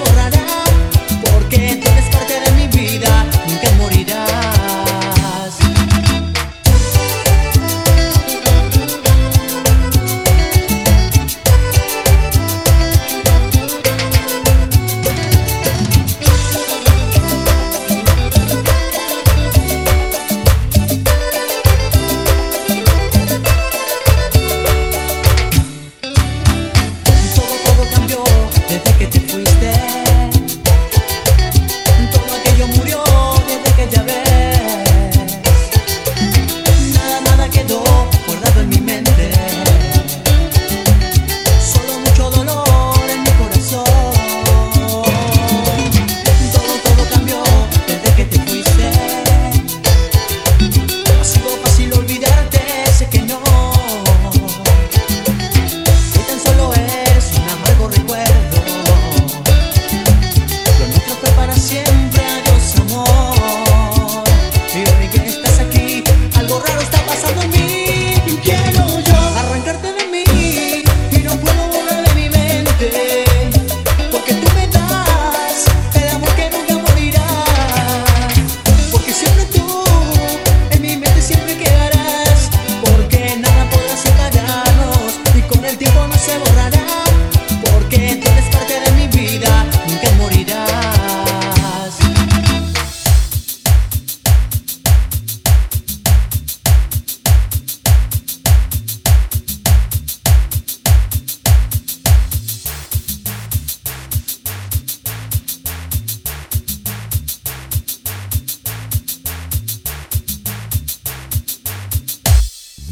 borrar.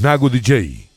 Nago DJ.